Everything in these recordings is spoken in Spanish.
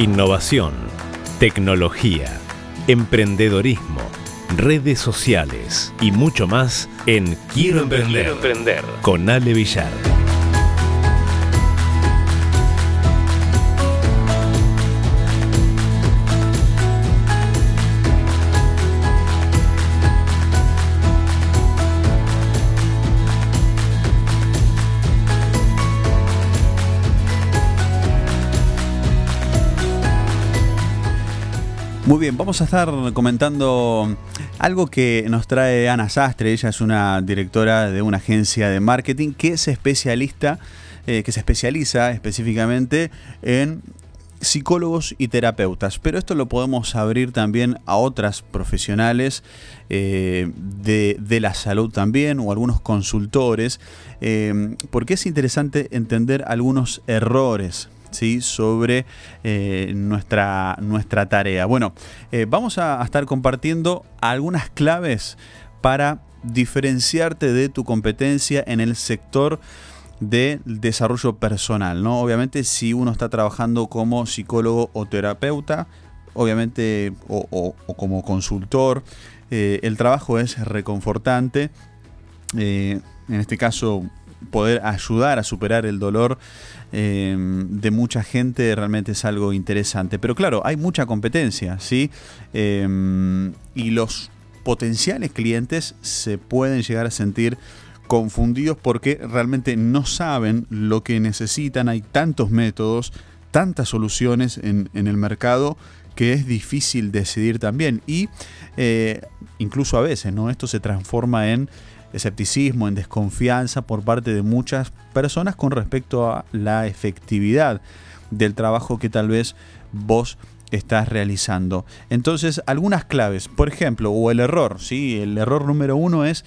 Innovación, tecnología, emprendedorismo, redes sociales y mucho más en Quiero Emprender, emprender. con Ale Villar. Muy bien, vamos a estar comentando algo que nos trae Ana Sastre. Ella es una directora de una agencia de marketing que se especialista, eh, que se especializa específicamente en psicólogos y terapeutas, pero esto lo podemos abrir también a otras profesionales eh, de, la salud también o algunos consultores, eh, porque es interesante entender algunos errores sobre eh, nuestra, nuestra tarea. Bueno, eh, vamos a, estar compartiendo algunas claves para diferenciarte de tu competencia en el sector del desarrollo personal. ¿no? Obviamente si uno está trabajando como psicólogo o terapeuta, obviamente o, como consultor, eh, el trabajo es reconfortante. en este caso, poder ayudar a superar el dolor eh, de mucha gente realmente es algo interesante. Pero claro, hay mucha competencia, ¿sí? Eh, y los potenciales clientes se pueden llegar a sentir confundidos porque realmente no saben lo que necesitan. Hay tantos métodos, tantas soluciones en, el mercado que es difícil decidir también. Y eh, incluso a veces, ¿no? Esto se transforma en escepticismo, en desconfianza por parte de muchas personas con respecto a la efectividad del trabajo que tal vez vos estás realizando. Entonces, algunas claves, por ejemplo, o el error, ¿sí? El error número uno es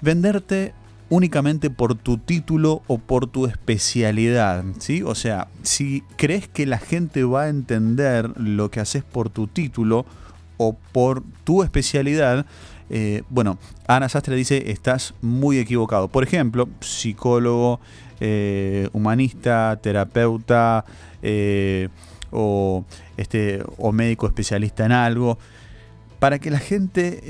venderte únicamente por tu título o por tu especialidad, ¿sí? O sea, si crees que la gente va a entender lo que haces por tu título o por tu especialidad, eh, bueno, Ana Sastre dice, estás muy equivocado. Por ejemplo, psicólogo, eh, humanista, terapeuta eh, o, este, o médico especialista en algo. Para que la gente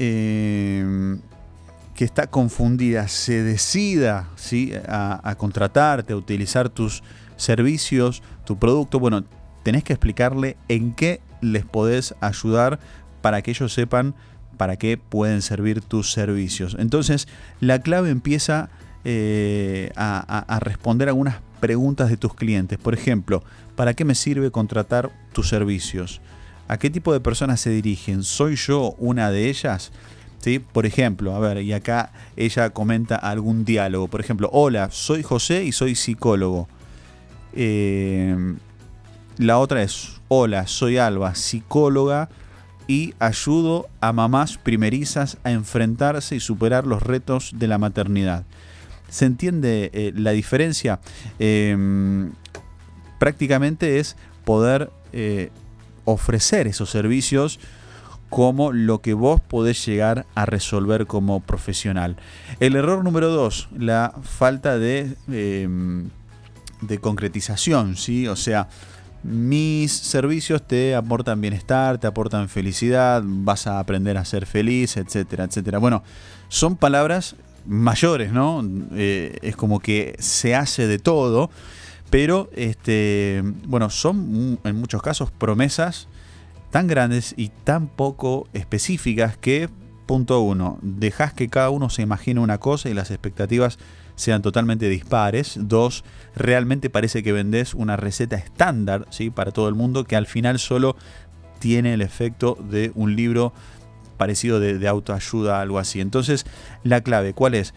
que está confundida se decida ¿sí? a, a contratarte, a utilizar tus servicios, tu producto, bueno, tenés que explicarle en qué les podés ayudar para que ellos sepan para qué pueden servir tus servicios. Entonces, la clave empieza eh, a, responder algunas preguntas de tus clientes. Por ejemplo, ¿para qué me sirve contratar tus servicios? ¿A qué tipo de personas se dirigen? ¿Soy yo una de ellas? ¿Sí? Por ejemplo, a ver, y acá ella comenta algún diálogo. Por ejemplo, hola, soy José y soy psicólogo. Eh, la otra es, hola, soy Alba, psicóloga y ayudo a mamás primerizas a enfrentarse y superar los retos de la maternidad. ¿Se entiende eh, la diferencia? Em, prácticamente es poder eh, ofrecer esos servicios como lo que vos podés llegar a resolver como profesional. El error número dos, la falta de, em, de concretización, ¿sí? O sea, mis servicios te aportan bienestar, te aportan felicidad, vas a aprender a ser feliz, etcétera, etcétera. Bueno, son palabras mayores, ¿no? Eh, es como que se hace de todo, pero este, bueno, son en muchos casos promesas tan grandes y tan poco específicas que, punto uno, dejas que cada uno se imagine una cosa y las expectativas sean totalmente dispares. Dos, realmente parece que vendes una receta estándar ¿sí? para todo el mundo que al final solo tiene el efecto de un libro parecido de, autoayuda, algo así. Entonces, la clave, ¿cuál es?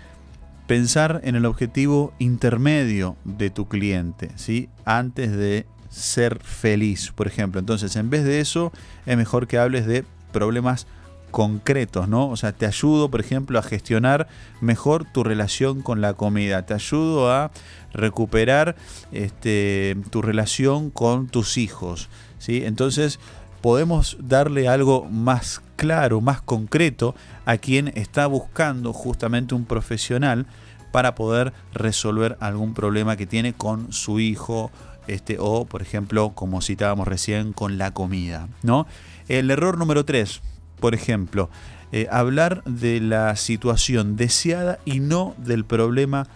Pensar en el objetivo intermedio de tu cliente, ¿sí? Antes de ser feliz, por ejemplo. Entonces, en vez de eso, es mejor que hables de problemas concretos, ¿no? O sea, te ayudo, por ejemplo, a gestionar mejor tu relación con la comida, te ayudo a recuperar este, tu relación con tus hijos, ¿sí? Entonces, podemos darle algo más claro, más concreto a quien está buscando justamente un profesional para poder resolver algún problema que tiene con su hijo este, o por ejemplo, como citábamos recién, con la comida. ¿no? El error número 3, por ejemplo, eh, hablar de la situación deseada y no del problema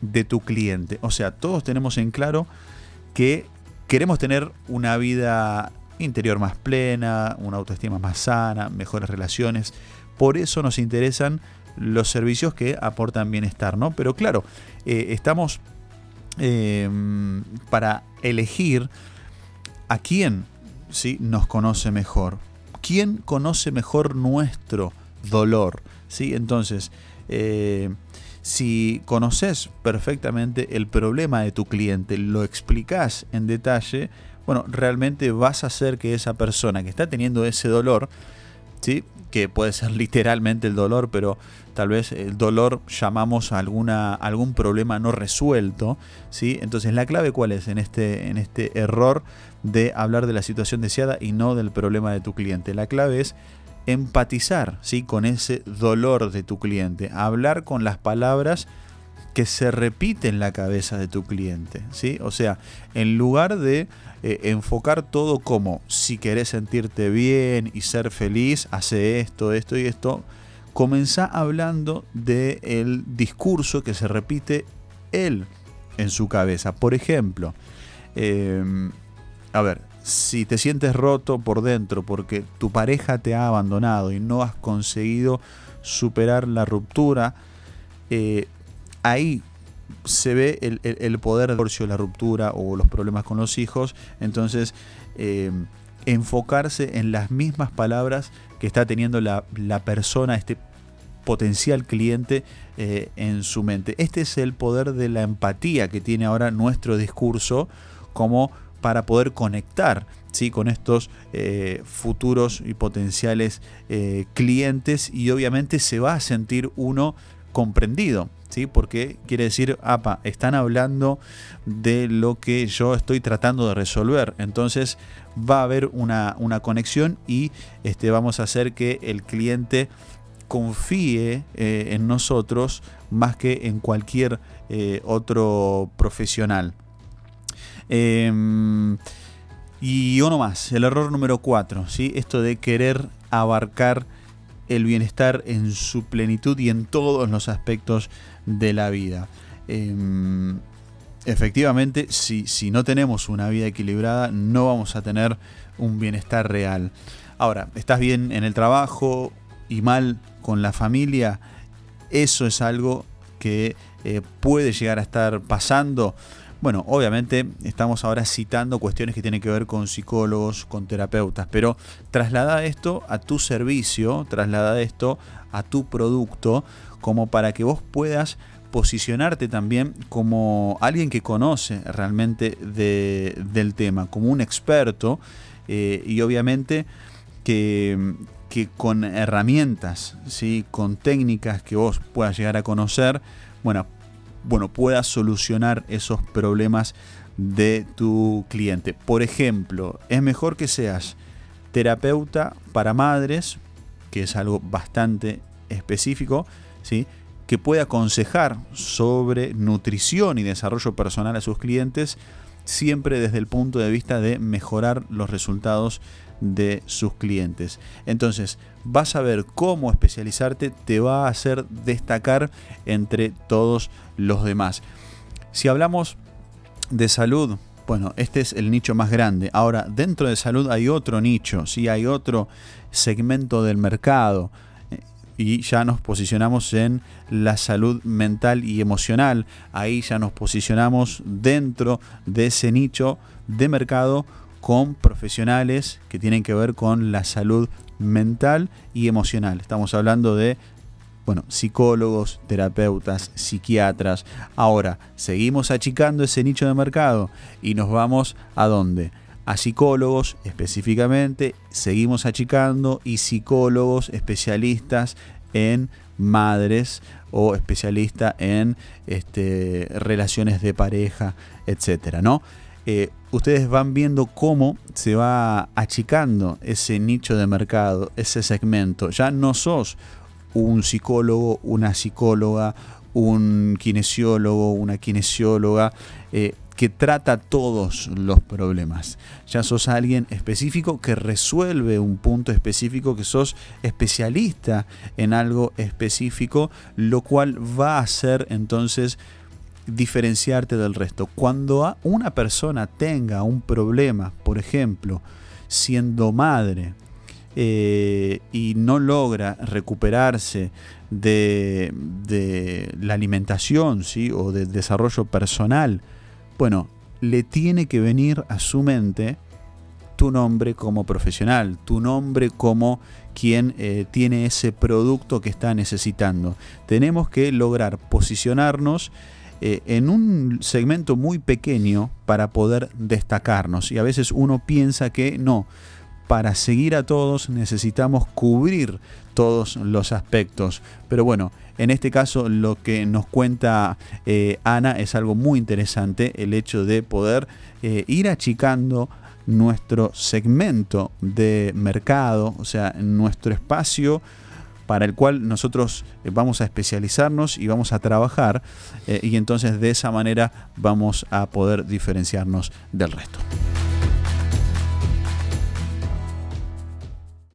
de tu cliente. O sea, todos tenemos en claro que queremos tener una vida interior más plena, una autoestima más sana, mejores relaciones. Por eso nos interesan los servicios que aportan bienestar, ¿no? Pero claro, eh, estamos em, para elegir a quién ¿sí? nos conoce mejor. ¿Quién conoce mejor nuestro dolor? ¿sí? Entonces, eh, si conoces perfectamente el problema de tu cliente, lo explicas en detalle, bueno, realmente vas a hacer que esa persona que está teniendo ese dolor, ¿sí? que puede ser literalmente el dolor, pero tal vez el dolor llamamos alguna, algún problema no resuelto. ¿sí? Entonces, ¿la clave cuál es en este, en este error de hablar de la situación deseada y no del problema de tu cliente? La clave es empatizar ¿sí? con ese dolor de tu cliente, hablar con las palabras que se repiten en la cabeza de tu cliente. ¿sí? O sea, en lugar de eh, enfocar todo como si querés sentirte bien y ser feliz, hace esto, esto y esto. Comenzá hablando del discurso que se repite él en su cabeza. Por ejemplo, em, a ver, si te sientes roto por dentro porque tu pareja te ha abandonado y no has conseguido superar la ruptura, eh, ahí se ve el, poder del divorcio, la ruptura o los problemas con los hijos. Entonces, eh, enfocarse en las mismas palabras que está teniendo la, persona, este potencial cliente eh, en su mente. Este es el poder de la empatía que tiene ahora nuestro discurso como para poder conectar ¿sí? con estos eh, futuros y potenciales clientes y obviamente se va a sentir uno comprendido. ¿sí? Porque quiere decir, apa, están hablando de lo que yo estoy tratando de resolver. Entonces va a haber una, conexión y este, vamos a hacer que el cliente confíe eh, en nosotros más que en cualquier eh, otro profesional. Em, y uno más, el error número 4, ¿sí? esto de querer abarcar el bienestar en su plenitud y en todos los aspectos de la vida. Em, efectivamente, si, si no tenemos una vida equilibrada, no vamos a tener un bienestar real. Ahora, estás bien en el trabajo y mal con la familia, eso es algo que eh, puede llegar a estar pasando. Bueno, obviamente estamos ahora citando cuestiones que tienen que ver con psicólogos, con terapeutas, pero traslada esto a tu servicio, traslada esto a tu producto, como para que vos puedas posicionarte también como alguien que conoce realmente del tema, como un experto eh, y obviamente que, que con herramientas, ¿sí? con técnicas que vos puedas llegar a conocer, bueno, bueno, puedas solucionar esos problemas de tu cliente. Por ejemplo, es mejor que seas terapeuta para madres, que es algo bastante específico, ¿sí? que pueda aconsejar sobre nutrición y desarrollo personal a sus clientes, siempre desde el punto de vista de mejorar los resultados de sus clientes. Entonces, vas a ver cómo especializarte te va a hacer destacar entre todos los demás. Si hablamos de salud, bueno, este es el nicho más grande. Ahora, dentro de salud hay otro nicho, ¿sí? hay otro segmento del mercado eh, y ya nos posicionamos en la salud mental y emocional. Ahí ya nos posicionamos dentro de ese nicho de mercado con profesionales que tienen que ver con la salud mental y emocional. Estamos hablando de bueno, psicólogos, terapeutas, psiquiatras. Ahora, seguimos achicando ese nicho de mercado y nos vamos a dónde? A psicólogos específicamente, seguimos achicando y psicólogos especialistas en madres o especialistas en este, relaciones de pareja, etcétera, ¿no? Eh, ustedes van viendo cómo se va achicando ese nicho de mercado, ese segmento. Ya no sos un psicólogo, una psicóloga, un kinesiólogo, una kinesióloga. Eh, que trata todos los problemas. Ya sos alguien específico que resuelve un punto específico, que sos especialista en algo específico, lo cual va a hacer entonces diferenciarte del resto. Cuando una persona tenga un problema, por ejemplo, siendo madre, eh, y no logra recuperarse de, la alimentación ¿sí? o del desarrollo personal, bueno, le tiene que venir a su mente tu nombre como profesional, tu nombre como quien eh, tiene ese producto que está necesitando. Tenemos que lograr posicionarnos eh, en un segmento muy pequeño para poder destacarnos. Y a veces uno piensa que no, para seguir a todos necesitamos cubrir todos los aspectos. Pero bueno, en este caso lo que nos cuenta eh, Ana es algo muy interesante, el hecho de poder eh, ir achicando nuestro segmento de mercado, o sea, nuestro espacio para el cual nosotros eh, vamos a especializarnos y vamos a trabajar y entonces de esa manera vamos a poder diferenciarnos del resto.